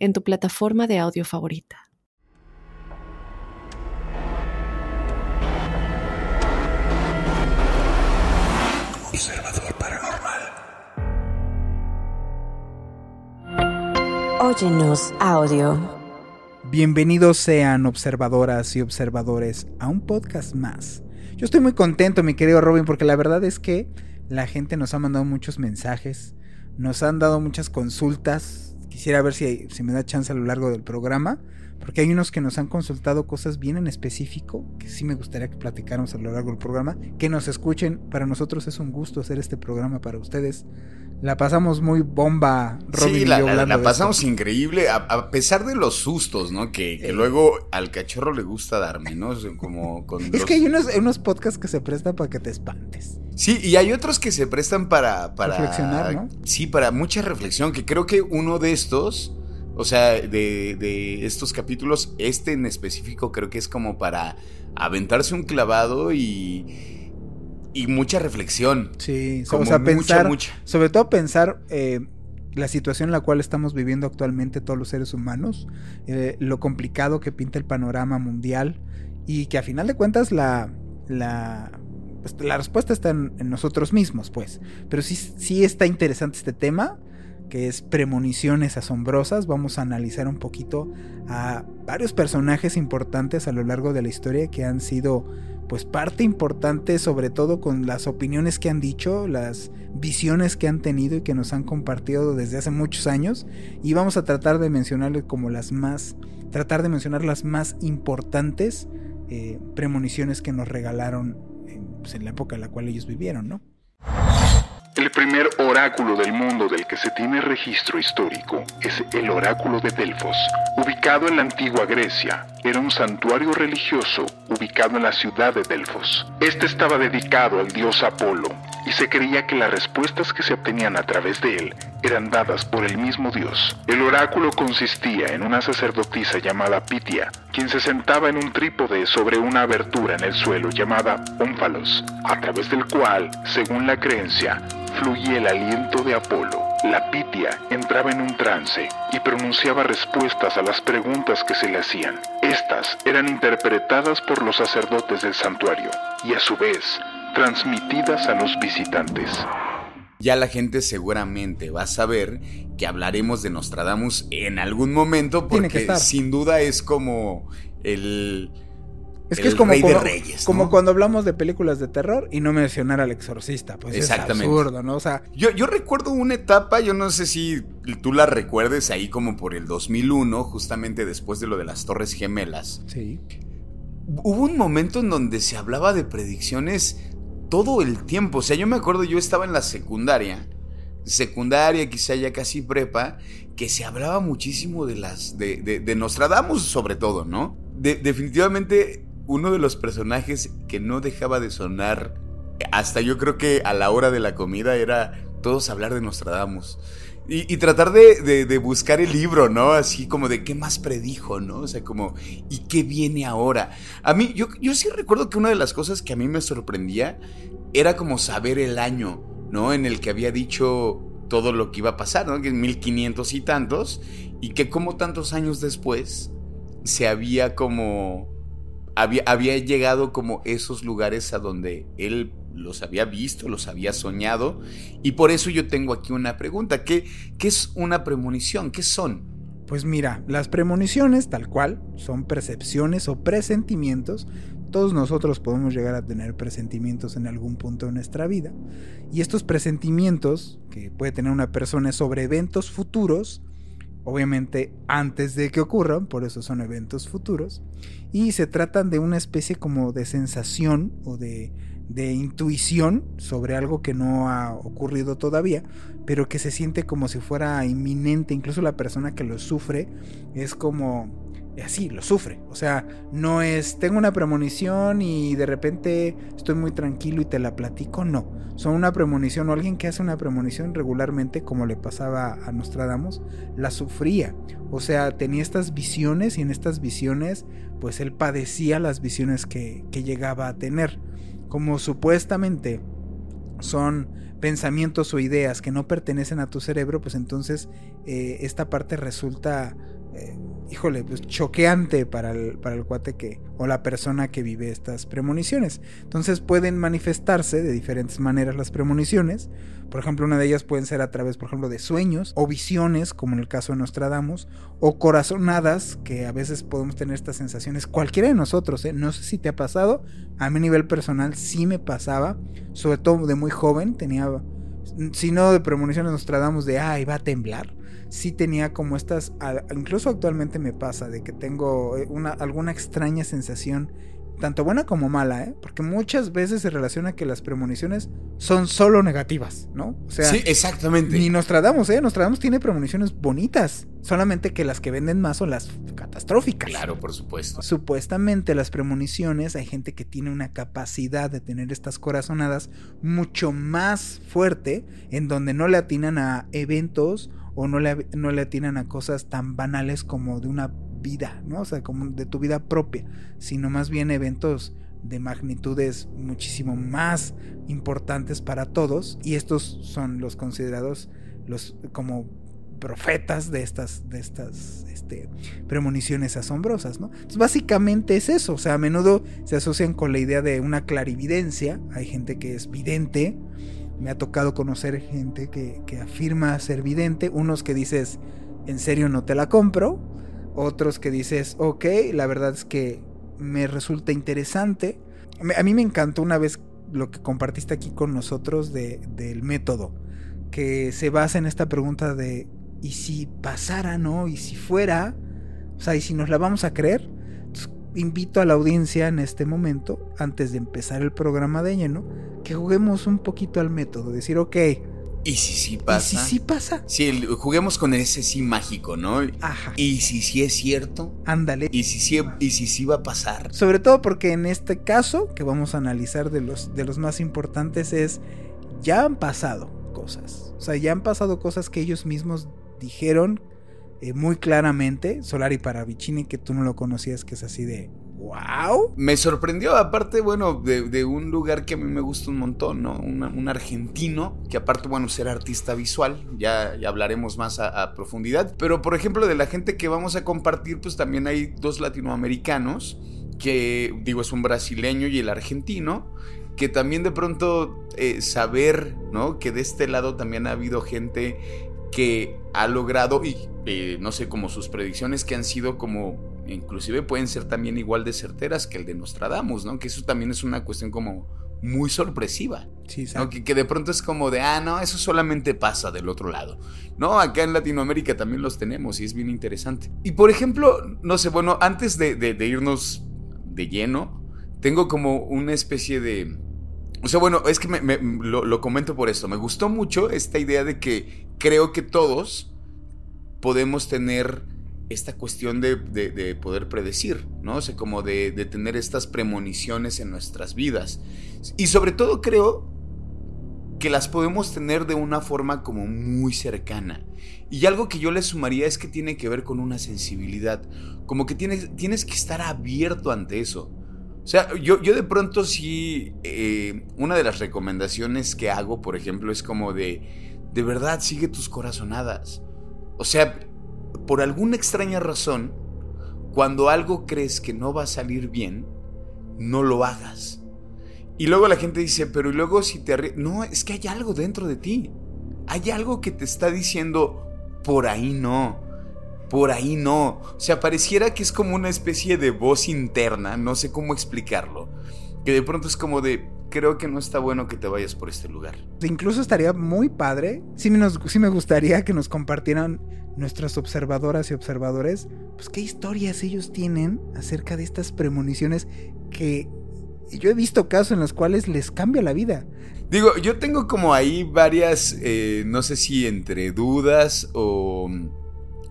en tu plataforma de audio favorita. Observador Paranormal. Óyenos audio. Bienvenidos sean observadoras y observadores a un podcast más. Yo estoy muy contento, mi querido Robin, porque la verdad es que la gente nos ha mandado muchos mensajes, nos han dado muchas consultas. Quisiera ver si, si me da chance a lo largo del programa, porque hay unos que nos han consultado cosas bien en específico, que sí me gustaría que platicáramos a lo largo del programa, que nos escuchen. Para nosotros es un gusto hacer este programa para ustedes. La pasamos muy bomba, Robin sí, y la, yo la- hablando la de pasamos esto. increíble, a, a pesar de los sustos, ¿no? Que, que Eh. luego al cachorro le gusta darme, ¿no? Como con Es los- que hay unos, unos podcasts que se prestan para que te espantes. Sí, y hay otros que se prestan para... para Reflexionar, ¿no? Sí, para mucha reflexión, que creo que uno de estos, o sea, de, de estos capítulos, este en específico creo que es como para aventarse un clavado y... Y mucha reflexión. Sí, Como o sea, mucha, pensar, mucha. sobre todo pensar eh, la situación en la cual estamos viviendo actualmente todos los seres humanos, eh, lo complicado que pinta el panorama mundial y que a final de cuentas la, la, pues, la respuesta está en, en nosotros mismos, pues. Pero sí, sí está interesante este tema, que es premoniciones asombrosas. Vamos a analizar un poquito a varios personajes importantes a lo largo de la historia que han sido pues parte importante sobre todo con las opiniones que han dicho, las visiones que han tenido y que nos han compartido desde hace muchos años y vamos a tratar de mencionarles como las más, tratar de mencionar las más importantes eh, premoniciones que nos regalaron en, pues, en la época en la cual ellos vivieron, ¿no? El primer oráculo del mundo del que se tiene registro histórico es el oráculo de Delfos, ubicado en la antigua Grecia. Era un santuario religioso ubicado en la ciudad de Delfos. Este estaba dedicado al dios Apolo y se creía que las respuestas que se obtenían a través de él eran dadas por el mismo dios. El oráculo consistía en una sacerdotisa llamada Pitia, quien se sentaba en un trípode sobre una abertura en el suelo llamada ónfalos, a través del cual, según la creencia, fluía el aliento de Apolo. La Pitia entraba en un trance y pronunciaba respuestas a las preguntas que se le hacían. Estas eran interpretadas por los sacerdotes del santuario y a su vez transmitidas a los visitantes. Ya la gente seguramente va a saber que hablaremos de Nostradamus en algún momento Tiene que porque estar. sin duda es como el... Es que es como, rey de como, cuando hablamos de películas de terror y no mencionar al exorcista, pues Exactamente. es absurdo, ¿no? O sea, Yo, yo recuerdo una etapa, yo no sé si tú la recuerdes ahí como por el 2001, justamente después de lo de las Torres Gemelas. sí. Hubo un momento en donde se hablaba de predicciones todo el tiempo. O sea, yo me acuerdo, yo estaba en la secundaria, secundaria, quizá ya casi prepa, que se hablaba muchísimo de las. de, de, de Nostradamus, sobre todo, ¿no? De- definitivamente, uno de los personajes que no dejaba de sonar, hasta yo creo que a la hora de la comida, era todos hablar de Nostradamus. Y, y tratar de, de- buscar el libro, ¿no? Así como de qué más predijo, ¿no? O sea, como, ¿y qué viene ahora? A mí, yo, yo sí recuerdo que una de las cosas que a mí me sorprendía era como saber el año, ¿no? En el que había dicho todo lo que iba a pasar, ¿no? Que en 1500 y tantos, y que como tantos años después se había como... Había, había llegado como esos lugares a donde él los había visto, los había soñado, y por eso yo tengo aquí una pregunta. ¿Qué, qué es una premonición? ¿Qué son? Pues mira, las premoniciones, tal cual, son percepciones o presentimientos. Todos nosotros podemos llegar a tener presentimientos en algún punto de nuestra vida. Y estos presentimientos que puede tener una persona sobre eventos futuros, obviamente antes de que ocurran, por eso son eventos futuros. Y se tratan de una especie como de sensación o de, de intuición sobre algo que no ha ocurrido todavía, pero que se siente como si fuera inminente. Incluso la persona que lo sufre es como así, lo sufre. O sea, no es, tengo una premonición y de repente estoy muy tranquilo y te la platico. No, son una premonición o alguien que hace una premonición regularmente, como le pasaba a Nostradamus, la sufría. O sea, tenía estas visiones y en estas visiones, pues él padecía las visiones que, que llegaba a tener. Como supuestamente son pensamientos o ideas que no pertenecen a tu cerebro, pues entonces eh, esta parte resulta eh, híjole, pues choqueante para el, para el cuate que, o la persona que vive estas premoniciones. Entonces pueden manifestarse de diferentes maneras las premoniciones. Por ejemplo, una de ellas pueden ser a través, por ejemplo, de sueños o visiones, como en el caso de Nostradamus, o corazonadas, que a veces podemos tener estas sensaciones, cualquiera de nosotros, ¿eh? no sé si te ha pasado, a mi nivel personal sí me pasaba, sobre todo de muy joven, tenía, si no de premoniciones Nostradamus de, ay, va a temblar sí tenía como estas, incluso actualmente me pasa, de que tengo eh, una, alguna extraña sensación, tanto buena como mala, ¿eh? porque muchas veces se relaciona que las premoniciones son solo negativas, ¿no? O sea, sí, exactamente. Ni Nostradamus, ¿eh? Nostradamus tiene premoniciones bonitas, solamente que las que venden más son las catastróficas. Claro, por supuesto. Supuestamente las premoniciones, hay gente que tiene una capacidad de tener estas corazonadas mucho más fuerte, en donde no le atinan a eventos o no le, no le atinan a cosas tan banales como de una vida, ¿no? O sea, como de tu vida propia, sino más bien eventos de magnitudes muchísimo más importantes para todos y estos son los considerados los como profetas de estas de estas este, premoniciones asombrosas, ¿no? Básicamente es eso, o sea, a menudo se asocian con la idea de una clarividencia, hay gente que es vidente, me ha tocado conocer gente que, afirma ser vidente, unos que dices, en serio no te la compro, otros que dices, ok, la verdad es que me resulta interesante. A mí me encantó una vez lo que compartiste aquí con nosotros de, del método, que se basa en esta pregunta de, ¿y si pasara, no? ¿Y si fuera? O sea, ¿y si nos la vamos a creer? Invito a la audiencia en este momento, antes de empezar el programa de lleno, que juguemos un poquito al método, decir, ok. ¿Y si sí pasa? ¿Y si sí pasa? Sí, juguemos con ese sí mágico, ¿no? Ajá. ¿Y si sí es cierto? Ándale. ¿Y si sí, y si sí va a pasar? Sobre todo porque en este caso, que vamos a analizar de los, de los más importantes, es, ya han pasado cosas. O sea, ya han pasado cosas que ellos mismos dijeron eh, muy claramente. Solari Paravicini, que tú no lo conocías, que es así de wow. Me sorprendió, aparte, bueno, de, un lugar que a mí me gusta un montón, ¿no? un argentino, que aparte, bueno, ser artista visual, ya, hablaremos más a, profundidad. Pero, por ejemplo, de la gente que vamos a compartir, pues también hay dos latinoamericanos, que digo, es un brasileño y el argentino, que también de pronto eh, saber, ¿no? Que de este lado también ha habido gente que ha logrado, y eh, no sé, como sus predicciones que han sido como, inclusive pueden ser también igual de certeras que el de Nostradamus, ¿no? Que eso también es una cuestión como muy sorpresiva. Sí, que, que, de pronto es como de, ah, no, eso solamente pasa del otro lado. No, acá en Latinoamérica también los tenemos y es bien interesante. Y por ejemplo, no sé, bueno, antes de, de irnos de lleno, tengo como una especie de o sea, bueno, es que me, lo, comento por esto. Me gustó mucho esta idea de que creo que todos podemos tener esta cuestión de, poder predecir, ¿no? O sea, como de, de, tener estas premoniciones en nuestras vidas. Y sobre todo creo que las podemos tener de una forma como muy cercana. Y algo que yo le sumaría es que tiene que ver con una sensibilidad. Como que tienes, tienes que estar abierto ante eso. O sea, yo, yo de pronto sí, eh, una de las recomendaciones que hago, por ejemplo, es como de, de verdad, sigue tus corazonadas. O sea, por alguna extraña razón, cuando algo crees que no va a salir bien, no lo hagas. Y luego la gente dice, pero luego si te... No, es que hay algo dentro de ti. Hay algo que te está diciendo, por ahí no por ahí no. O sea, pareciera que es como una especie de voz interna, no sé cómo explicarlo. Que de pronto es como de, creo que no está bueno que te vayas por este lugar. Incluso estaría muy padre, sí, me gustaría que nos compartieran nuestras observadoras y observadores, pues qué historias ellos tienen acerca de estas premoniciones que yo he visto casos en los cuales les cambia la vida. Digo, yo tengo como ahí varias, eh, no sé si entre dudas o,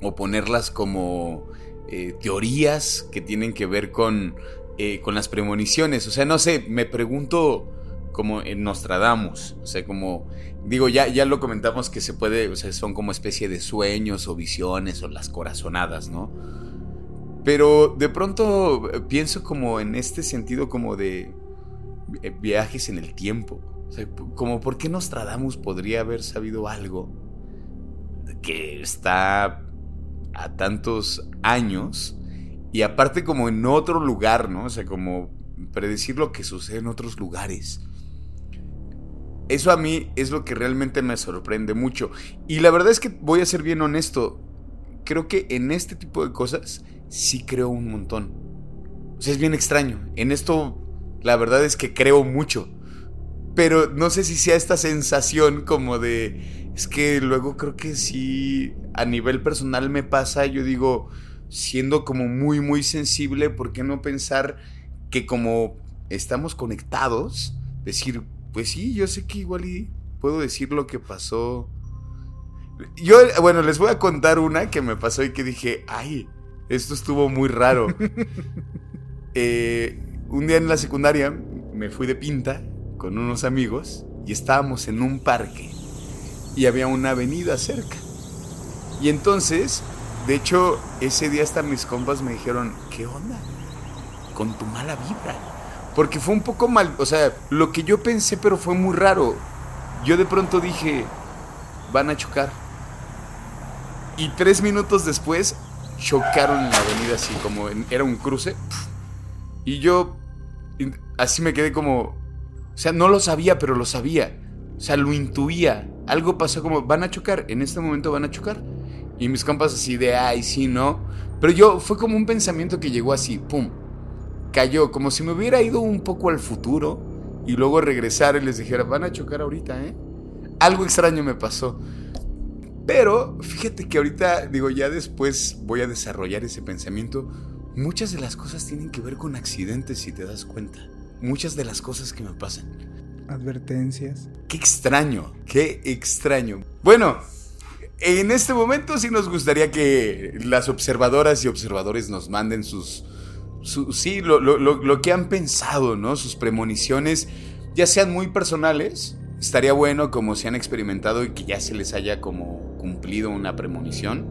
o ponerlas como eh, teorías que tienen que ver con, eh, con las premoniciones. O sea, no sé, me pregunto como en Nostradamus. O sea, como, digo, ya, ya lo comentamos que se puede, o sea, son como especie de sueños o visiones o las corazonadas, ¿no? Pero de pronto pienso como en este sentido como de viajes en el tiempo. O sea, como por qué Nostradamus podría haber sabido algo que está a tantos años y aparte como en otro lugar, ¿no? O sea, como predecir lo que sucede en otros lugares. Eso a mí es lo que realmente me sorprende mucho. Y la verdad es que voy a ser bien honesto. Creo que en este tipo de cosas sí creo un montón. O sea, es bien extraño. En esto, la verdad es que creo mucho. Pero no sé si sea esta sensación como de... Es que luego creo que sí, a nivel personal me pasa, yo digo, siendo como muy, muy sensible, ¿por qué no pensar que como estamos conectados, decir, pues sí, yo sé que igual y puedo decir lo que pasó. Yo, bueno, les voy a contar una que me pasó y que dije, ay, esto estuvo muy raro. Eh, un día en la secundaria me fui de pinta con unos amigos y estábamos en un parque y había una avenida cerca. Y entonces, de hecho, ese día hasta mis compas me dijeron, ¿qué onda? Con tu mala vibra. Porque fue un poco mal, o sea, lo que yo pensé, pero fue muy raro. Yo de pronto dije, van a chocar. Y tres minutos después, chocaron en la avenida así, como era un cruce. Y yo, así me quedé como, o sea, no lo sabía, pero lo sabía. O sea, lo intuía. Algo pasó como, van a chocar, en este momento van a chocar. Y mis compas así de, ay, sí, no. Pero yo, fue como un pensamiento que llegó así, pum. Cayó, como si me hubiera ido un poco al futuro y luego regresar y les dijera, van a chocar ahorita, ¿eh? Algo extraño me pasó. Pero fíjate que ahorita, digo, ya después voy a desarrollar ese pensamiento. Muchas de las cosas tienen que ver con accidentes, si te das cuenta muchas de las cosas que me pasan. Advertencias. Qué extraño, qué extraño. Bueno, en este momento sí nos gustaría que las observadoras y observadores nos manden sus... sí, lo, lo, que han pensado, ¿no? Sus premoniciones, ya sean muy personales. Estaría bueno como si han experimentado y que ya se les haya como cumplido una premonición.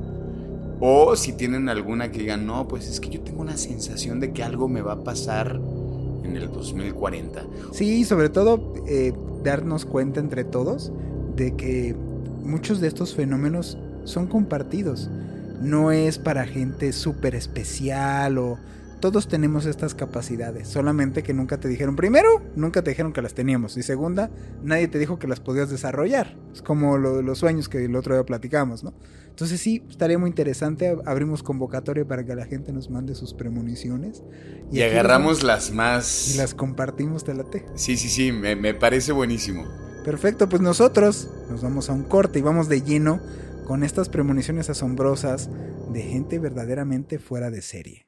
O si tienen alguna que digan, no, pues es que yo tengo una sensación de que algo me va a pasar en el 2040. Sí, sobre todo eh, darnos cuenta entre todos de que muchos de estos fenómenos son compartidos. No es para gente súper especial o todos tenemos estas capacidades, solamente que nunca te dijeron, primero, nunca te dijeron que las teníamos, y segunda, nadie te dijo que las podías desarrollar. Es como lo, los sueños que el otro día platicamos, ¿no? Entonces sí, estaría muy interesante, abrimos convocatoria para que la gente nos mande sus premoniciones. Y, agarramos las más... Y las compartimos, de la T. Sí, sí, sí, me, me parece buenísimo. Perfecto, pues nosotros nos vamos a un corte y vamos de lleno con estas premoniciones asombrosas de gente verdaderamente fuera de serie.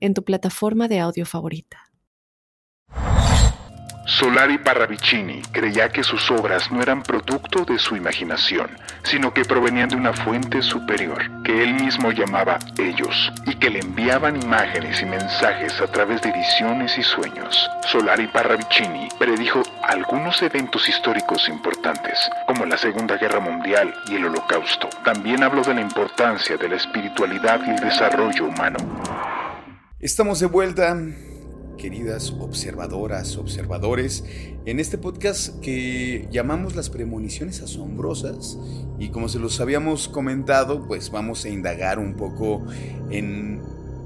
en tu plataforma de audio favorita. Solari Parravicini creía que sus obras no eran producto de su imaginación, sino que provenían de una fuente superior, que él mismo llamaba ellos, y que le enviaban imágenes y mensajes a través de visiones y sueños. Solari Parravicini predijo algunos eventos históricos importantes, como la Segunda Guerra Mundial y el Holocausto. También habló de la importancia de la espiritualidad y el desarrollo humano. Estamos de vuelta, queridas observadoras, observadores, en este podcast que llamamos las premoniciones asombrosas y como se los habíamos comentado, pues vamos a indagar un poco en,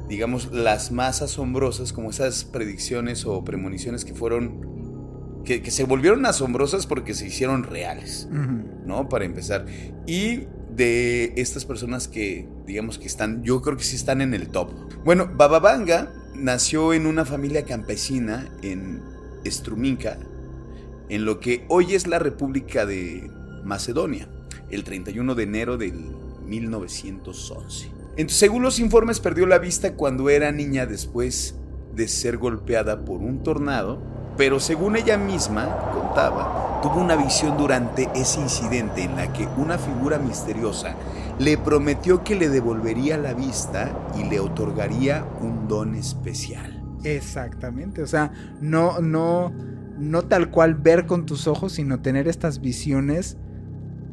digamos, las más asombrosas, como esas predicciones o premoniciones que fueron que, se volvieron asombrosas porque se hicieron reales, ¿no? Para empezar. Y de estas personas que, digamos que están, yo creo que sí están en el top. Bueno, Bababanga nació en una familia campesina en Struminka, en lo que hoy es la República de Macedonia, el 31 de enero del 1911. según los informes, perdió la vista cuando era niña después de ser golpeada por un tornado, pero según ella misma contaba, tuvo una visión durante ese incidente en la que una figura misteriosa le prometió que le devolvería la vista y le otorgaría un don especial. Exactamente, o sea, no, no, no tal cual ver con tus ojos, sino tener estas visiones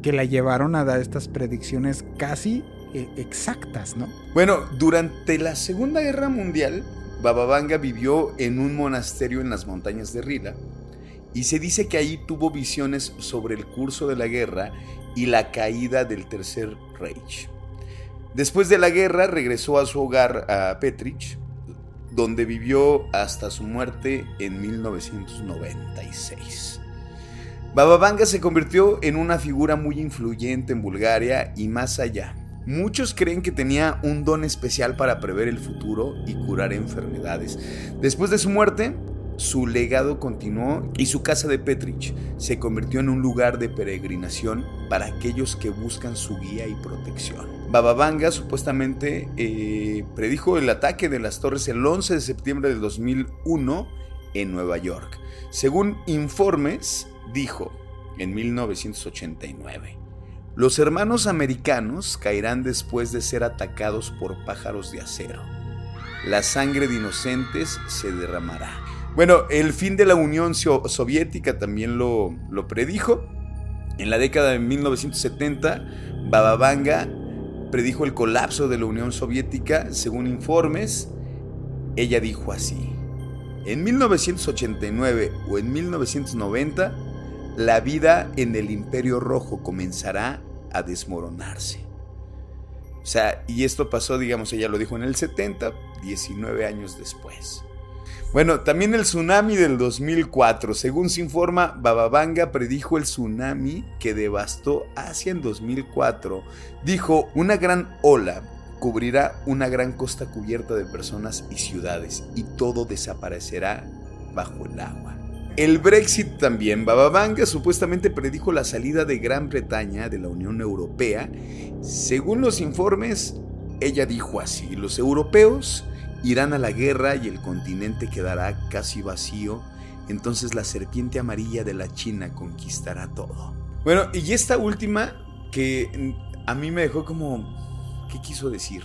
que la llevaron a dar estas predicciones casi eh, exactas, ¿no? Bueno, durante la Segunda Guerra Mundial, Bababanga vivió en un monasterio en las montañas de Rila y se dice que ahí tuvo visiones sobre el curso de la guerra y la caída del Tercer Reich. Después de la guerra regresó a su hogar a Petrich, donde vivió hasta su muerte en 1996. Bababanga se convirtió en una figura muy influyente en Bulgaria y más allá. Muchos creen que tenía un don especial para prever el futuro y curar enfermedades. Después de su muerte, su legado continuó y su casa de Petrich se convirtió en un lugar de peregrinación para aquellos que buscan su guía y protección. Bababanga supuestamente eh, predijo el ataque de las torres el 11 de septiembre de 2001 en Nueva York. Según informes, dijo en 1989. Los hermanos americanos caerán después de ser atacados por pájaros de acero. La sangre de inocentes se derramará. Bueno, el fin de la Unión Soviética también lo, lo predijo. En la década de 1970, Bababanga predijo el colapso de la Unión Soviética. Según informes, ella dijo así. En 1989 o en 1990, la vida en el Imperio Rojo comenzará a desmoronarse. O sea, y esto pasó, digamos, ella lo dijo en el 70, 19 años después. Bueno, también el tsunami del 2004. Según se informa, Bababanga predijo el tsunami que devastó Asia en 2004. Dijo, una gran ola cubrirá una gran costa cubierta de personas y ciudades y todo desaparecerá bajo el agua. El Brexit también. Bababanga supuestamente predijo la salida de Gran Bretaña de la Unión Europea. Según los informes, ella dijo así, los europeos irán a la guerra y el continente quedará casi vacío, entonces la serpiente amarilla de la China conquistará todo. Bueno, y esta última que a mí me dejó como, ¿qué quiso decir?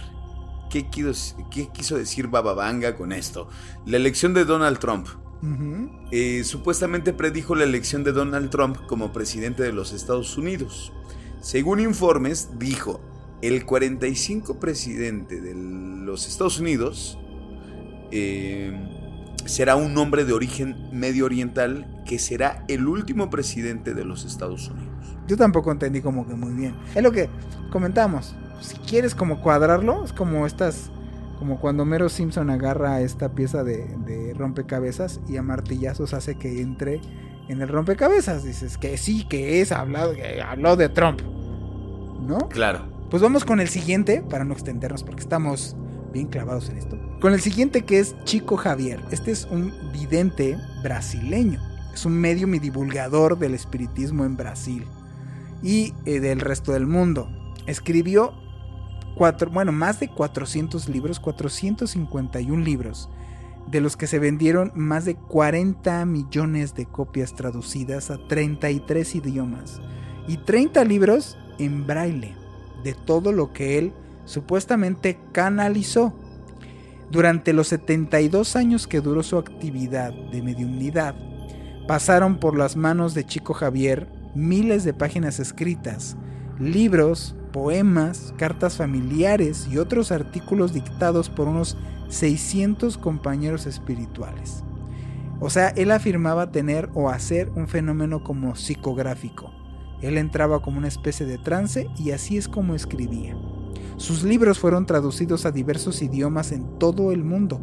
¿Qué quiso, decir Bababanga con esto? La elección de Donald Trump. Eh, supuestamente predijo la elección de Donald Trump como presidente de los Estados Unidos. Según informes, dijo, el 45 presidente de los Estados Unidos eh, será un hombre de origen medio oriental que será el último presidente de los Estados Unidos. Yo tampoco entendí como que muy bien. Es lo que comentamos. Si quieres como cuadrarlo, es como estas como cuando Mero Simpson agarra esta pieza de, rompecabezas y a martillazos hace que entre en el rompecabezas. Dices que sí, que es, hablado, que habló de Trump. ¿No? Claro. Pues vamos con el siguiente, para no extendernos porque estamos bien clavados en esto. Con el siguiente que es Chico Javier. Este es un vidente brasileño. Es un medium y divulgador del espiritismo en Brasil y eh, del resto del mundo. Escribió bueno, más de 400 libros, 451 libros, de los que se vendieron más de 40 millones de copias traducidas a 33 idiomas y 30 libros en braille de todo lo que él supuestamente canalizó. Durante los 72 años que duró su actividad de mediunidad, pasaron por las manos de Chico Javier miles de páginas escritas, libros, poemas, cartas familiares y otros artículos dictados por unos 600 compañeros espirituales. O sea, él afirmaba tener o hacer un fenómeno como psicográfico. Él entraba como una especie de trance y así es como escribía. Sus libros fueron traducidos a diversos idiomas en todo el mundo,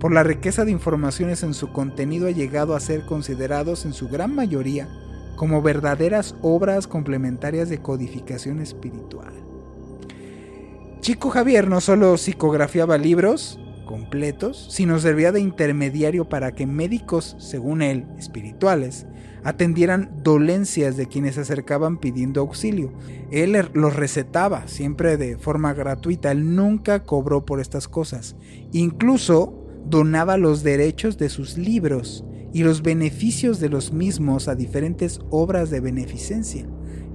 por la riqueza de informaciones en su contenido ha llegado a ser considerados en su gran mayoría como verdaderas obras complementarias de codificación espiritual. Chico Javier no solo psicografiaba libros completos, sino servía de intermediario para que médicos, según él, espirituales, atendieran dolencias de quienes se acercaban pidiendo auxilio. Él los recetaba siempre de forma gratuita, él nunca cobró por estas cosas. Incluso donaba los derechos de sus libros y los beneficios de los mismos a diferentes obras de beneficencia.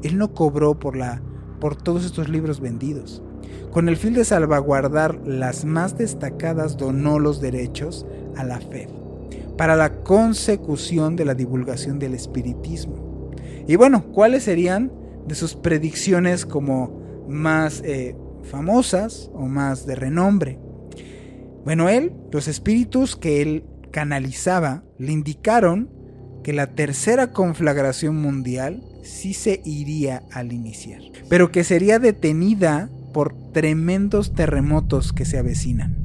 Él no cobró por la por todos estos libros vendidos. Con el fin de salvaguardar las más destacadas donó los derechos a la fe para la consecución de la divulgación del espiritismo. Y bueno, ¿cuáles serían de sus predicciones como más eh, famosas o más de renombre? Bueno, él, los espíritus que él canalizaba, le indicaron que la tercera conflagración mundial sí se iría al iniciar, pero que sería detenida por tremendos terremotos que se avecinan,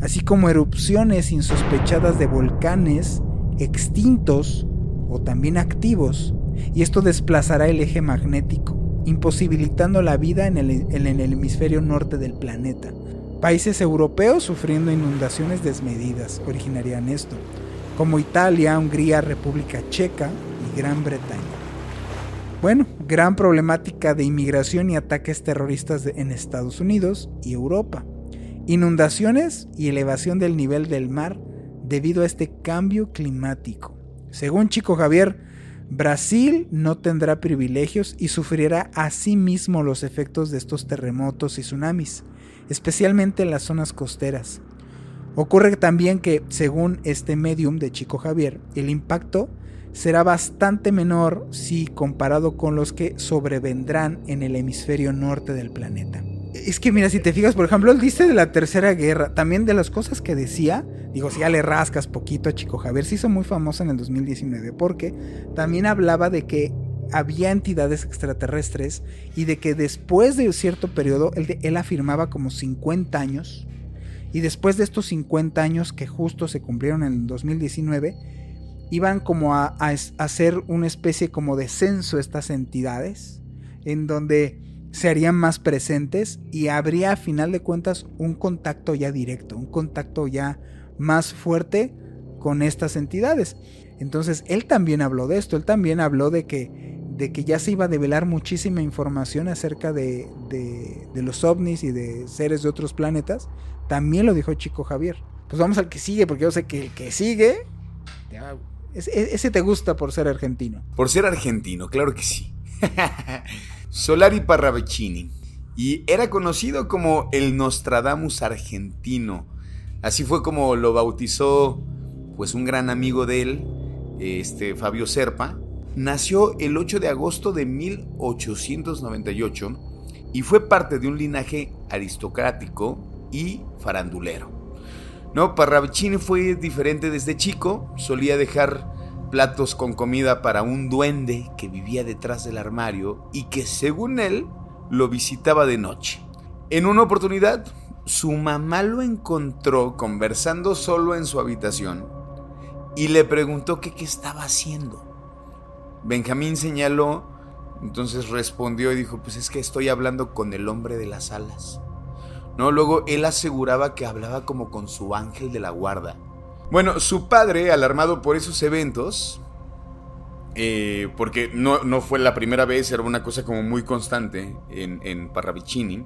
así como erupciones insospechadas de volcanes extintos o también activos, y esto desplazará el eje magnético, imposibilitando la vida en el, en el hemisferio norte del planeta, Países europeos sufriendo inundaciones desmedidas originarían esto, como Italia, Hungría, República Checa y Gran Bretaña. Bueno, gran problemática de inmigración y ataques terroristas en Estados Unidos y Europa. Inundaciones y elevación del nivel del mar debido a este cambio climático. Según Chico Javier, Brasil no tendrá privilegios y sufrirá a sí los efectos de estos terremotos y tsunamis especialmente en las zonas costeras. Ocurre también que, según este medium de Chico Javier, el impacto será bastante menor si comparado con los que sobrevendrán en el hemisferio norte del planeta. Es que mira, si te fijas, por ejemplo, él dice de la Tercera Guerra, también de las cosas que decía, digo, si ya le rascas poquito a Chico Javier, se hizo muy famoso en el 2019, porque también hablaba de que había entidades extraterrestres y de que después de cierto periodo, él, afirmaba como 50 años, y después de estos 50 años que justo se cumplieron en el 2019, iban como a, hacer una especie como de censo estas entidades, en donde se harían más presentes y habría a final de cuentas un contacto ya directo, un contacto ya más fuerte con estas entidades. Entonces él también habló de esto, él también habló de que de que ya se iba a develar muchísima información acerca de, los ovnis y de seres de otros planetas, también lo dijo Chico Javier. Pues vamos al que sigue, porque yo sé que el que sigue, ese, te gusta por ser argentino. Por ser argentino, claro que sí. Solari Parravicini. Y era conocido como el Nostradamus argentino. Así fue como lo bautizó pues un gran amigo de él, este Fabio Serpa, nació el 8 de agosto de 1898 y fue parte de un linaje aristocrático y farandulero. No, Parravicini fue diferente desde chico, solía dejar platos con comida para un duende que vivía detrás del armario y que según él lo visitaba de noche. En una oportunidad, su mamá lo encontró conversando solo en su habitación y le preguntó qué estaba haciendo. Benjamín señaló, entonces respondió y dijo, pues es que estoy hablando con el hombre de las alas. No, luego él aseguraba que hablaba como con su ángel de la guarda. Bueno, su padre, alarmado por esos eventos, eh, porque no, no, fue la primera vez, era una cosa como muy constante en, en Parravicini,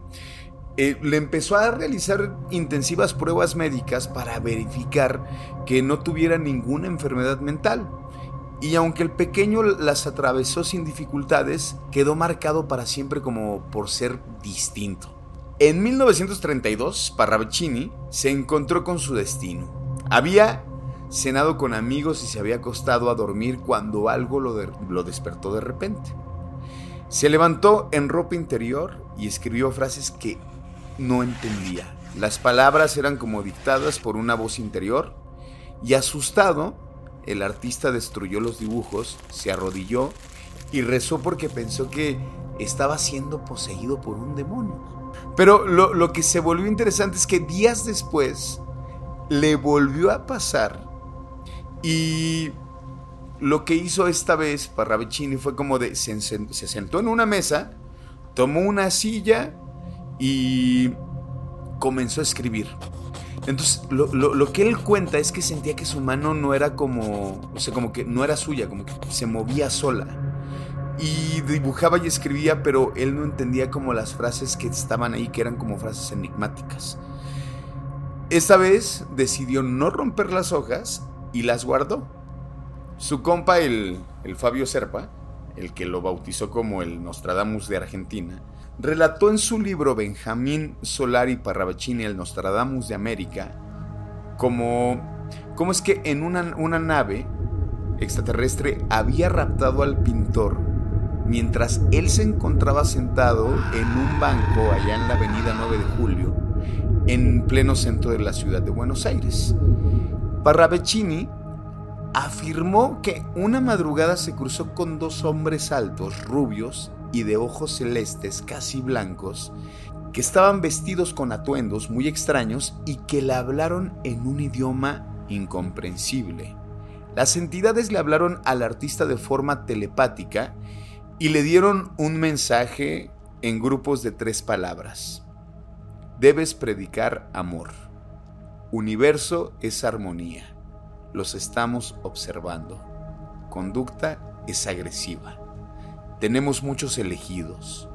eh, le empezó a realizar intensivas pruebas médicas para verificar que no tuviera ninguna enfermedad mental y aunque el pequeño las atravesó sin dificultades, quedó marcado para siempre como por ser distinto. En 1932, Parravicini se encontró con su destino. Había cenado con amigos y se había acostado a dormir cuando algo lo, lo despertó de repente. Se levantó en ropa interior y escribió frases que no entendía. Las palabras eran como dictadas por una voz interior y asustado el artista destruyó los dibujos, se arrodilló y rezó porque pensó que estaba siendo poseído por un demonio. Pero lo, que se volvió interesante es que días después le volvió a pasar y lo que hizo esta vez Parravicini fue como de se, se sentó en una mesa, tomó una silla y comenzó a escribir. Entonces, lo, que él cuenta es que sentía que su mano no era como, o sea, como que no era suya, como que se movía sola. Y dibujaba y escribía, pero él no entendía como las frases que estaban ahí, que eran como frases enigmáticas. Esta vez decidió no romper las hojas y las guardó. Su compa, el, el Fabio Serpa, el que lo bautizó como el Nostradamus de Argentina, relató en su libro Benjamín Solari Parravicini, el Nostradamus de América, como, es que en una, una nave extraterrestre había raptado al pintor mientras él se encontraba sentado en un banco allá en la avenida 9 de Julio, en pleno centro de la ciudad de Buenos Aires. Parravicini afirmó que una madrugada se cruzó con dos hombres altos, rubios y de ojos celestes casi blancos, que estaban vestidos con atuendos muy extraños y que le hablaron en un idioma incomprensible. Las entidades le hablaron al artista de forma telepática y le dieron un mensaje en grupos de tres palabras. Debes predicar amor. Universo es armonía. Los estamos observando. Conducta es agresiva. Tenemos muchos elegidos.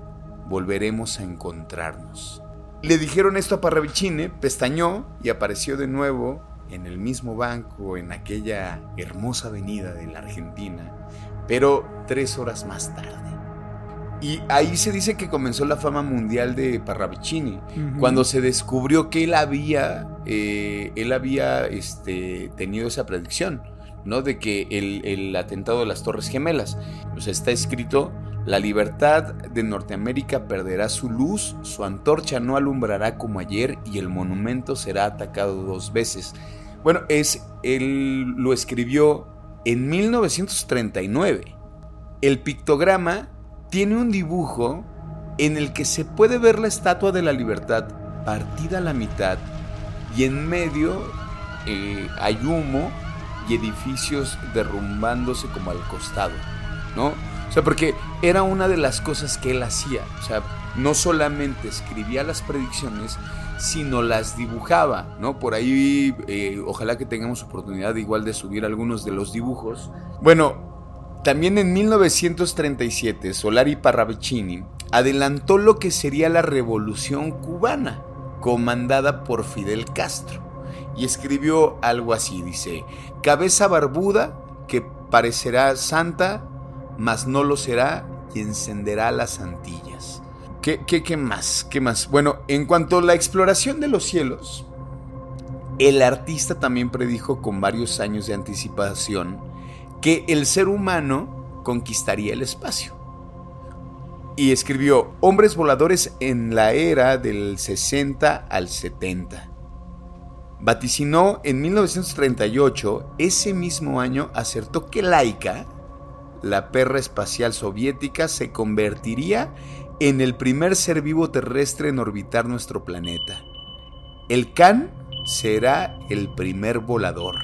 Volveremos a encontrarnos. Le dijeron esto a Parravicini, pestañó y apareció de nuevo en el mismo banco, en aquella hermosa avenida de la Argentina, pero tres horas más tarde. Y ahí se dice que comenzó la fama mundial de Parravicini, cuando se descubrió que él había, eh, él había este, tenido esa predicción, ¿no? De que el, el, atentado de las Torres Gemelas. O sea, está escrito, la libertad de Norteamérica perderá su luz, su antorcha no alumbrará como ayer y el monumento será atacado dos veces. Bueno, es, él lo escribió en 1939. El pictograma tiene un dibujo en el que se puede ver la Estatua de la Libertad partida a la mitad y en medio eh, hay humo y edificios derrumbándose como al costado, ¿no? O sea, porque era una de las cosas que él hacía, o sea, no solamente escribía las predicciones, sino las dibujaba, ¿no? Por ahí, eh, ojalá que tengamos oportunidad igual de subir algunos de los dibujos. Bueno, también en 1937, Solari Parravicini adelantó lo que sería la revolución cubana, comandada por Fidel Castro, y escribió algo así, dice, cabeza barbuda que parecerá santa, mas no lo será y encenderá las antillas. ¿Qué, qué, más? ¿Qué más? Bueno, en cuanto a la exploración de los cielos, el artista también predijo con varios años de anticipación que el ser humano conquistaría el espacio. Y escribió Hombres voladores en la era del 60 al 70. Vaticinó en 1938, ese mismo año acertó que Laika, la perra espacial soviética, se convertiría en el primer ser vivo terrestre en orbitar nuestro planeta. El Khan será el primer volador,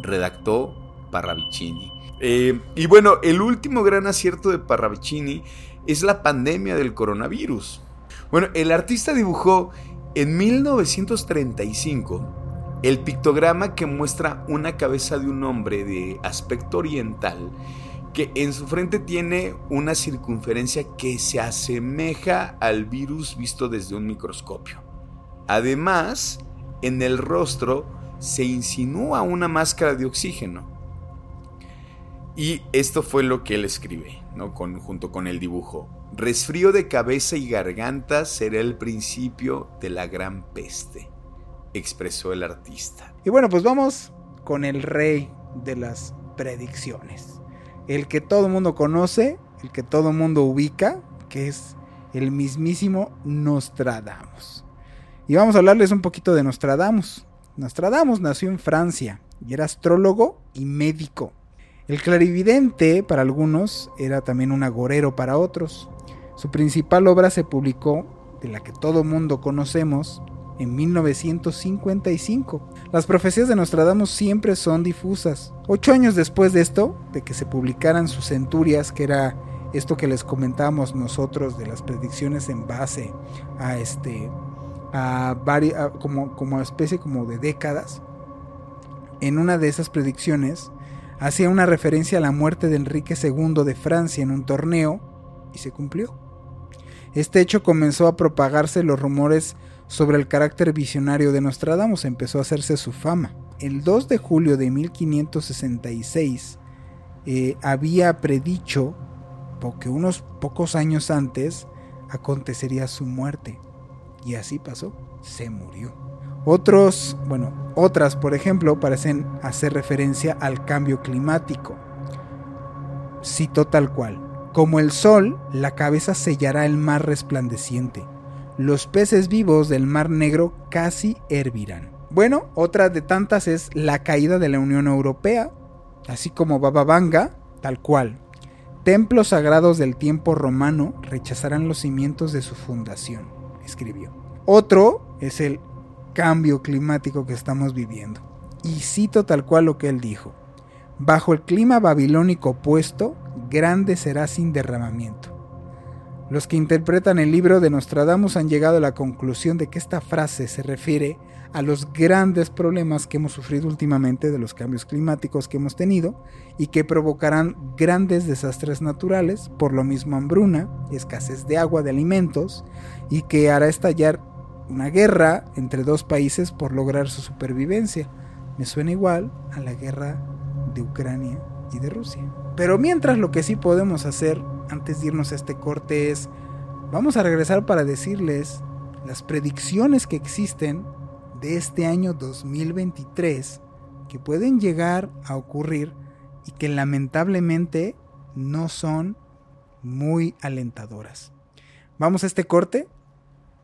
redactó Parravicini. Eh, y bueno, el último gran acierto de Parravicini es la pandemia del coronavirus. Bueno, el artista dibujó en 1935 el pictograma que muestra una cabeza de un hombre de aspecto oriental que en su frente tiene una circunferencia que se asemeja al virus visto desde un microscopio. Además, en el rostro se insinúa una máscara de oxígeno. Y esto fue lo que él escribe, ¿no? Junto con el dibujo. Resfrío de cabeza y garganta será el principio de la gran peste, expresó el artista. Y bueno, pues vamos con el rey de las predicciones. El que todo mundo conoce, el que todo mundo ubica, que es el mismísimo Nostradamus. Y vamos a hablarles un poquito de Nostradamus. Nostradamus nació en Francia y era astrólogo y médico. El clarividente para algunos era también un agorero para otros. Su principal obra se publicó, de la que todo mundo conocemos, en 1955. Las profecías de Nostradamus siempre son difusas. Ocho años después de esto, de que se publicaran sus centurias, que era esto que les comentábamos nosotros de las predicciones en base a este a, varias, como, como especie como de décadas. En una de esas predicciones hacía una referencia a la muerte de Enrique II de Francia en un torneo y se cumplió. Este hecho comenzó a propagarse los rumores sobre el carácter visionario de Nostradamus, empezó a hacerse su fama. El 2 de julio de 1566 eh, había predicho que unos pocos años antes acontecería su muerte. Y así pasó, se murió. Otros, bueno, otras, por ejemplo, parecen hacer referencia al cambio climático. Cito tal cual. Como el sol, la cabeza sellará el mar resplandeciente. Los peces vivos del mar negro casi hervirán. Bueno, otra de tantas es la caída de la Unión Europea, así como Baba Vanga, tal cual. Templos sagrados del tiempo romano rechazarán los cimientos de su fundación, escribió. Otro es el cambio climático que estamos viviendo. Y cito tal cual lo que él dijo. Bajo el clima babilónico opuesto, grande será sin derramamiento. Los que interpretan el libro de Nostradamus han llegado a la conclusión de que esta frase se refiere a los grandes problemas que hemos sufrido últimamente de los cambios climáticos que hemos tenido y que provocarán grandes desastres naturales, por lo mismo hambruna, escasez de agua, de alimentos, y que hará estallar una guerra entre dos países por lograr su supervivencia. Me suena igual a la guerra de Ucrania y de Rusia. Pero mientras lo que sí podemos hacer antes de irnos a este corte es, vamos a regresar para decirles las predicciones que existen de este año 2023 que pueden llegar a ocurrir y que lamentablemente no son muy alentadoras. Vamos a este corte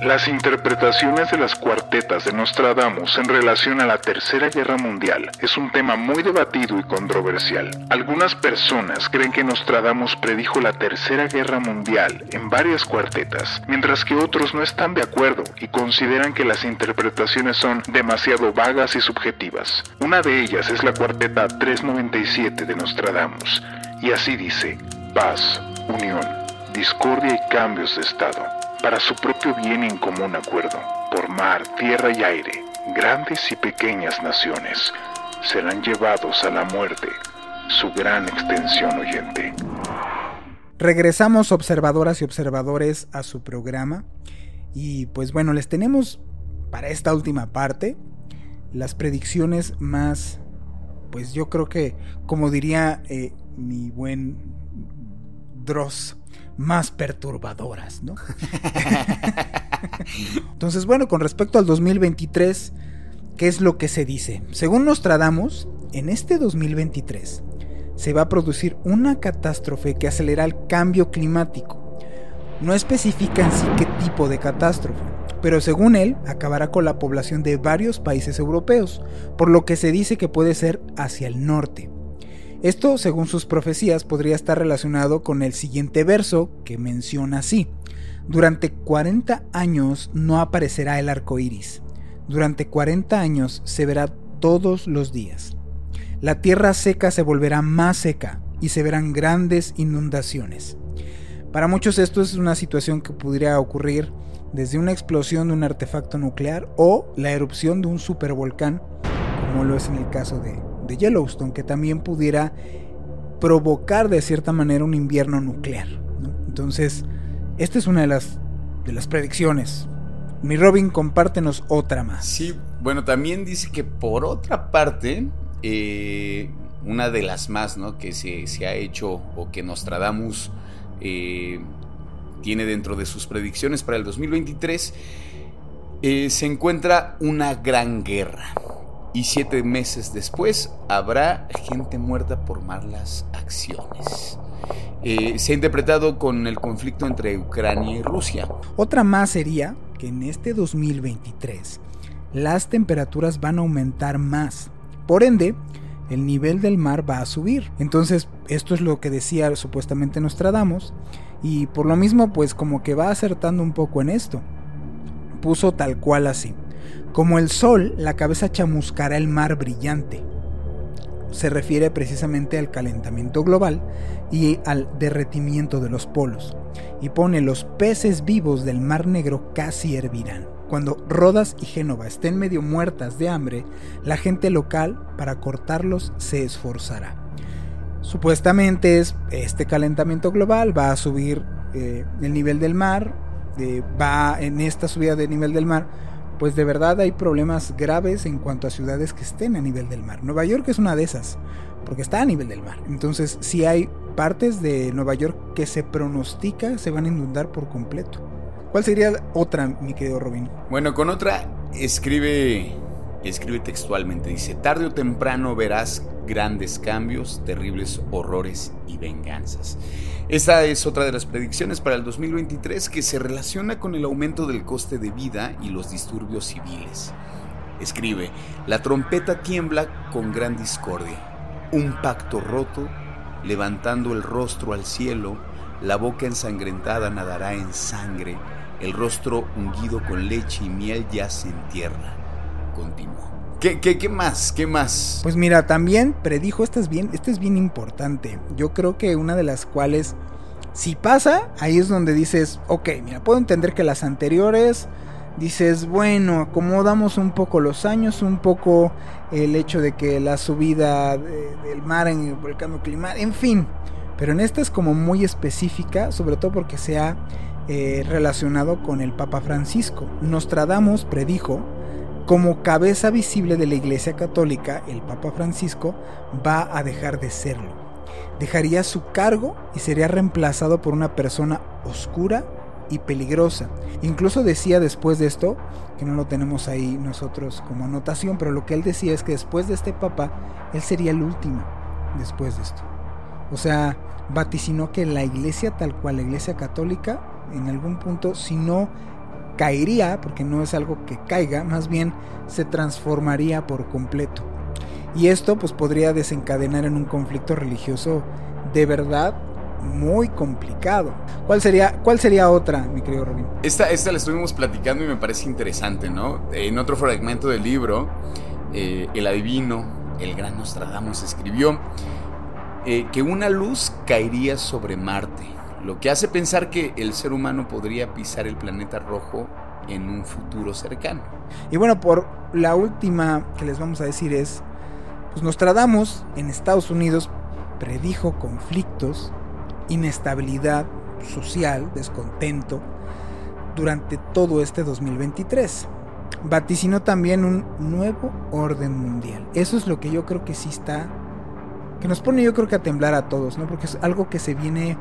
Las interpretaciones de las cuartetas de Nostradamus en relación a la Tercera Guerra Mundial es un tema muy debatido y controversial. Algunas personas creen que Nostradamus predijo la Tercera Guerra Mundial en varias cuartetas, mientras que otros no están de acuerdo y consideran que las interpretaciones son demasiado vagas y subjetivas. Una de ellas es la cuarteta 397 de Nostradamus, y así dice, paz, unión, discordia y cambios de estado para su propio bien en común acuerdo, por mar, tierra y aire, grandes y pequeñas naciones serán llevados a la muerte, su gran extensión oyente. Regresamos observadoras y observadores a su programa y pues bueno, les tenemos para esta última parte las predicciones más, pues yo creo que, como diría eh, mi buen Dross, más perturbadoras, ¿no? Entonces, bueno, con respecto al 2023, ¿qué es lo que se dice? Según Nostradamus, en este 2023 se va a producir una catástrofe que acelera el cambio climático. No especifica en sí qué tipo de catástrofe, pero según él acabará con la población de varios países europeos, por lo que se dice que puede ser hacia el norte. Esto, según sus profecías, podría estar relacionado con el siguiente verso que menciona así: Durante 40 años no aparecerá el arco iris. Durante 40 años se verá todos los días. La tierra seca se volverá más seca y se verán grandes inundaciones. Para muchos esto es una situación que podría ocurrir desde una explosión de un artefacto nuclear o la erupción de un supervolcán, como lo es en el caso de, de Yellowstone, que también pudiera provocar de cierta manera un invierno nuclear. Entonces, esta es una de las, de las predicciones. Mi Robin, compártenos otra más. Sí, bueno, también dice que por otra parte, eh, una de las más ¿no? que se, ha hecho o que Nostradamus eh, tiene dentro de sus predicciones para el 2023, eh, se encuentra una gran guerra. Y siete meses después habrá gente muerta por malas acciones. Eh, se ha interpretado con el conflicto entre Ucrania y Rusia. Otra más sería que en este 2023 las temperaturas van a aumentar más. Por ende, el nivel del mar va a subir. Entonces, esto es lo que decía supuestamente Nostradamus. Y por lo mismo, pues como que va acertando un poco en esto. Puso tal cual así. Como el sol, la cabeza chamuscará el mar brillante. Se refiere precisamente al calentamiento global y al derretimiento de los polos. Y pone los peces vivos del mar negro casi hervirán. Cuando Rodas y Génova estén medio muertas de hambre, la gente local para cortarlos se esforzará. Supuestamente es este calentamiento global va a subir eh, el nivel del mar, eh, va en esta subida de nivel del mar, pues de verdad hay problemas graves en cuanto a ciudades que estén a nivel del mar. Nueva York es una de esas, porque está a nivel del mar. Entonces, si hay partes de Nueva York que se pronostica se van a inundar por completo. ¿Cuál sería otra, mi querido Robin? Bueno, con otra escribe, escribe textualmente, dice, tarde o temprano verás grandes cambios, terribles horrores y venganzas. Esta es otra de las predicciones para el 2023 que se relaciona con el aumento del coste de vida y los disturbios civiles. Escribe, la trompeta tiembla con gran discordia, un pacto roto, levantando el rostro al cielo, la boca ensangrentada nadará en sangre, el rostro ungido con leche y miel yace en tierra. Continuó. ¿Qué, más? ¿Qué más? Pues mira, también predijo, esta es bien, esta es bien importante. Yo creo que una de las cuales, si pasa, ahí es donde dices, ok, mira, puedo entender que las anteriores, dices, bueno, acomodamos un poco los años, un poco el hecho de que la subida del mar en el cambio climático, en fin. Pero en esta es como muy específica, sobre todo porque se ha eh, relacionado con el Papa Francisco. Nostradamus predijo, como cabeza visible de la Iglesia Católica, el Papa Francisco va a dejar de serlo. Dejaría su cargo y sería reemplazado por una persona oscura y peligrosa. Incluso decía después de esto, que no lo tenemos ahí nosotros como anotación, pero lo que él decía es que después de este Papa, él sería el último después de esto. O sea, vaticinó que la iglesia tal cual, la iglesia católica, en algún punto, si no caería, porque no es algo que caiga, más bien se transformaría por completo. Y esto pues podría desencadenar en un conflicto religioso de verdad muy complicado. ¿Cuál sería, cuál sería otra, mi querido Robin? Esta, esta la estuvimos platicando y me parece interesante, ¿no? En otro fragmento del libro, eh, el adivino, el gran Nostradamus, escribió eh, que una luz caería sobre Marte, lo que hace pensar que el ser humano podría pisar el planeta rojo en un futuro cercano. Y bueno, por la última que les vamos a decir es, pues Nostradamus en Estados Unidos predijo conflictos, inestabilidad social, descontento, durante todo este 2023. Vaticinó también un nuevo orden mundial. Eso es lo que yo creo que sí está, que nos pone yo creo que a temblar a todos, ¿no? Porque es algo que se viene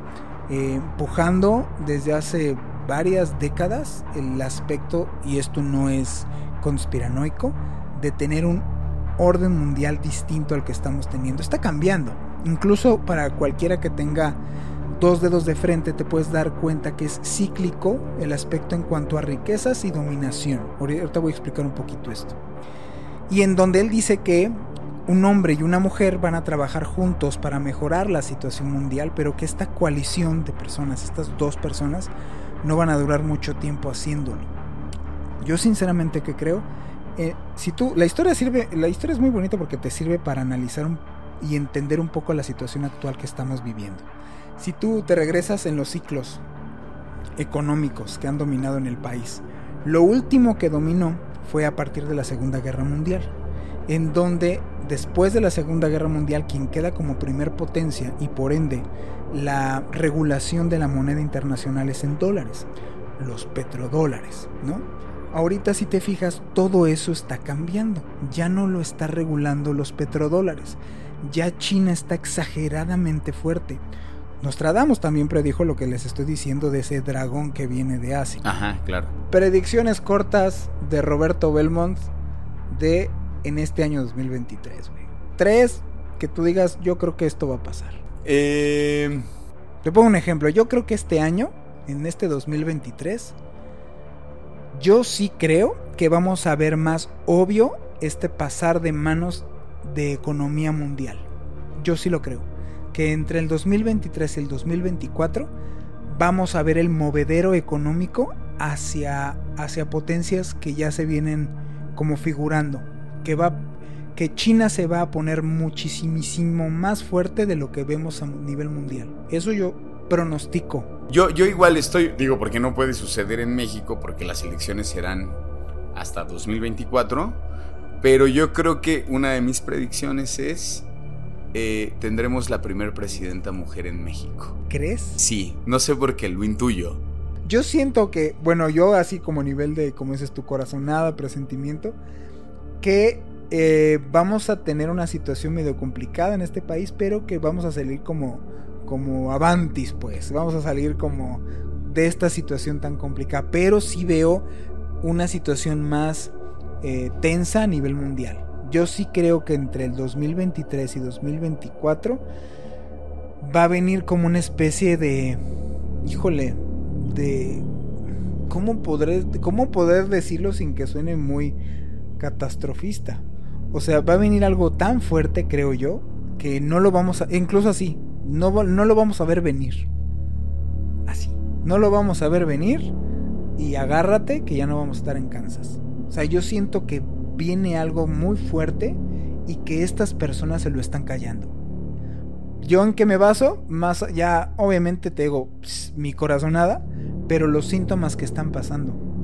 eh, empujando desde hace varias décadas el aspecto, y esto no es conspiranoico, de tener un orden mundial distinto al que estamos teniendo. Está cambiando. Incluso para cualquiera que tenga dos dedos de frente te puedes dar cuenta que es cíclico el aspecto en cuanto a riquezas y dominación. Ahorita voy a explicar un poquito esto. Y en donde él dice que un hombre y una mujer van a trabajar juntos para mejorar la situación mundial, pero que esta coalición de personas, estas dos personas, no van a durar mucho tiempo haciéndolo. Yo sinceramente que creo, eh, si tú, la historia sirve, la historia es muy bonita porque te sirve para analizar y entender un poco la situación actual que estamos viviendo. Si tú te regresas en los ciclos económicos que han dominado en el país, lo último que dominó fue a partir de la Segunda Guerra Mundial, en donde después de la Segunda Guerra Mundial quien queda como primer potencia y por ende la regulación de la moneda internacional es en dólares, los petrodólares, ¿no? Ahorita si te fijas, todo eso está cambiando. Ya no lo está regulando los petrodólares. Ya China está exageradamente fuerte. Nostradamus también predijo lo que les estoy diciendo de ese dragón que viene de Asia. Ajá, claro. Predicciones cortas de Roberto Belmont de en este año 2023, güey. Tres, que tú digas, yo creo que esto va a pasar. Eh, Te pongo un ejemplo. Yo creo que este año, en este 2023, yo sí creo que vamos a ver más obvio este pasar de manos de economía mundial. Yo sí lo creo. Que entre el 2023 y el 2024 vamos a ver el movedero económico hacia, hacia potencias que ya se vienen como figurando. Que, va, que China se va a poner muchísimo más fuerte de lo que vemos a nivel mundial. Eso yo pronostico. yo, yo igual estoy, digo, porque no puede suceder en México, porque las elecciones serán hasta 2024. Pero yo creo que una de mis predicciones es. eh, tendremos la primer presidenta mujer en México. ¿Crees? Sí, no sé por qué, lo intuyo. Yo siento que, bueno, yo así como nivel de, como dices tu corazonada, presentimiento, que eh, vamos a tener una situación medio complicada en este país, pero que vamos a salir como, como avantis, pues. Vamos a salir como de esta situación tan complicada. Pero sí veo una situación más eh, tensa a nivel mundial. Yo sí creo que entre el 2023 y 2024 va a venir como una especie de, híjole, de cómo podré, cómo poder decirlo sin que suene muy catastrofista. O sea, va a venir algo tan fuerte, creo yo, que no lo vamos a, incluso así, no, no lo vamos a ver venir. Así, no lo vamos a ver venir y agárrate que ya no vamos a estar en Kansas. O sea, yo siento que viene algo muy fuerte y que estas personas se lo están callando. Yo en qué me baso, más ya obviamente te digo mi corazonada, pero los síntomas que están pasando.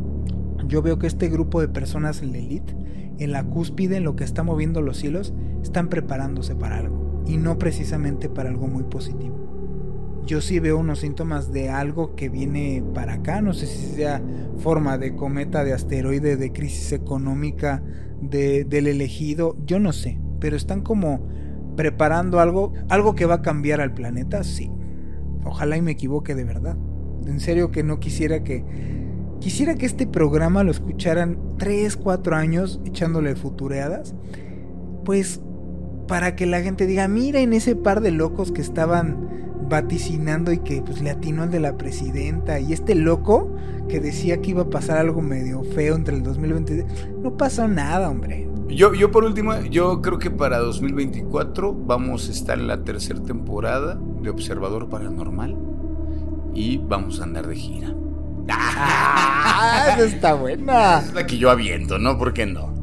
Yo veo que este grupo de personas en la elite, en la cúspide, en lo que está moviendo los hilos, están preparándose para algo y no precisamente para algo muy positivo. Yo sí veo unos síntomas de algo que viene para acá, no sé si sea forma de cometa, de asteroide, de crisis económica, de, del elegido, yo no sé, pero están como preparando algo, algo que va a cambiar al planeta, sí. Ojalá y me equivoque de verdad. En serio que no quisiera que quisiera que este programa lo escucharan 3, 4 años echándole futureadas, pues para que la gente diga, miren ese par de locos que estaban vaticinando y que pues le atinó el de la presidenta y este loco que decía que iba a pasar algo medio feo entre el 2020 no pasó nada hombre Yo, yo por último, yo creo que para 2024 vamos a estar en la tercera temporada de Observador Paranormal y vamos a andar de gira. ah, esa está buena Es la que yo aviento, ¿no? ¿Por qué no?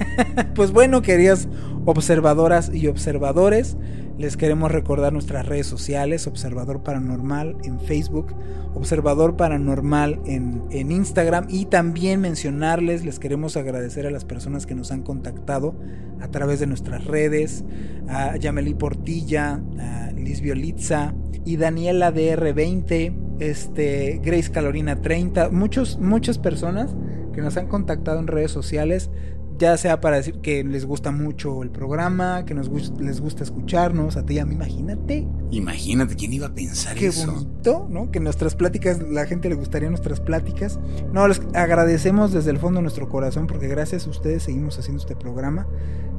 pues bueno queridas observadoras y observadores les queremos recordar nuestras redes sociales, Observador Paranormal en Facebook, Observador Paranormal en, en, Instagram y también mencionarles, les queremos agradecer a las personas que nos han contactado a través de nuestras redes, a Yameli Portilla, a Liz Violitza y Daniela DR20, este, Grace Calorina 30, muchos, muchas personas que nos han contactado en redes sociales ya sea para decir que les gusta mucho el programa, que nos les gusta escucharnos, a ti ya me imagínate. Imagínate, ¿quién iba a pensar Qué eso? Qué bonito, ¿no? Que nuestras pláticas, la gente le gustaría nuestras pláticas. No, les agradecemos desde el fondo de nuestro corazón porque gracias a ustedes seguimos haciendo este programa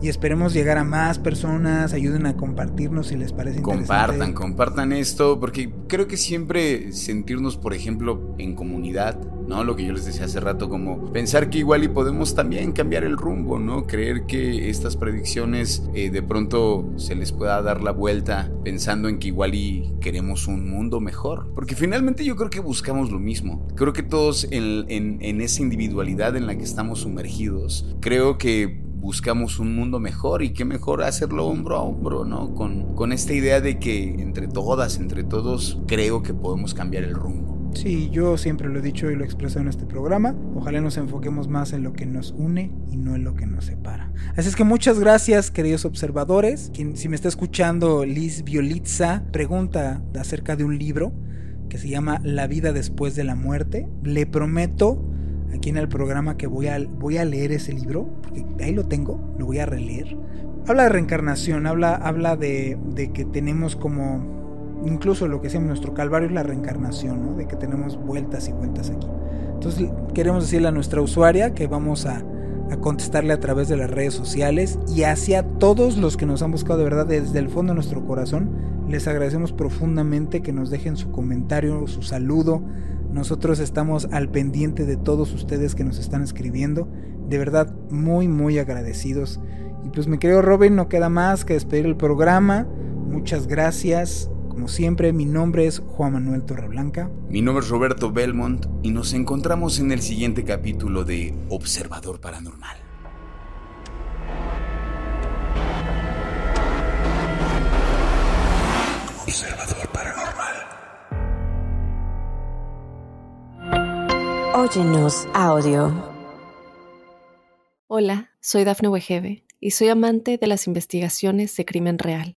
y esperemos llegar a más personas, ayuden a compartirnos si les parece compartan, interesante. compartan esto, porque creo que siempre sentirnos, por ejemplo, en comunidad, ¿no? Lo que yo les decía hace rato, como pensar que igual y podemos también cambiar el rumbo, ¿no? Creer que estas predicciones eh, de pronto se les pueda dar la vuelta pensando en que igual y queremos un mundo mejor. Porque finalmente yo creo que buscamos lo mismo. Creo que todos en, en, esa individualidad en la que estamos sumergidos, creo que buscamos un mundo mejor y qué mejor hacerlo hombro a hombro, ¿no? Con, con esta idea de que entre todas, entre todos, creo que podemos cambiar el rumbo. Sí, yo siempre lo he dicho y lo he expresado en este programa. Ojalá nos enfoquemos más en lo que nos une y no en lo que nos separa. Así es que muchas gracias, queridos observadores. Quien, si me está escuchando, Liz Violitza pregunta acerca de un libro que se llama La vida después de la muerte. Le prometo aquí en el programa que voy a, voy a leer ese libro, porque ahí lo tengo, lo voy a releer. Habla de reencarnación, habla, habla de, de que tenemos como incluso lo que decíamos, nuestro calvario es la reencarnación, ¿no? De que tenemos vueltas y vueltas aquí. Entonces queremos decirle a nuestra usuaria que vamos a, contestarle a través de las redes sociales y hacia todos los que nos han buscado de verdad desde el fondo de nuestro corazón, les agradecemos profundamente que nos dejen su comentario, su saludo. Nosotros estamos al pendiente de todos ustedes que nos están escribiendo. De verdad, muy, muy agradecidos. Y pues mi querido Robin, no queda más que despedir el programa. Muchas gracias. Como siempre, mi nombre es Juan Manuel Torreblanca. Mi nombre es Roberto Belmont y nos encontramos en el siguiente capítulo de Observador Paranormal. Observador Paranormal. Óyenos audio. Hola, soy Dafne Wegebe y soy amante de las investigaciones de crimen real.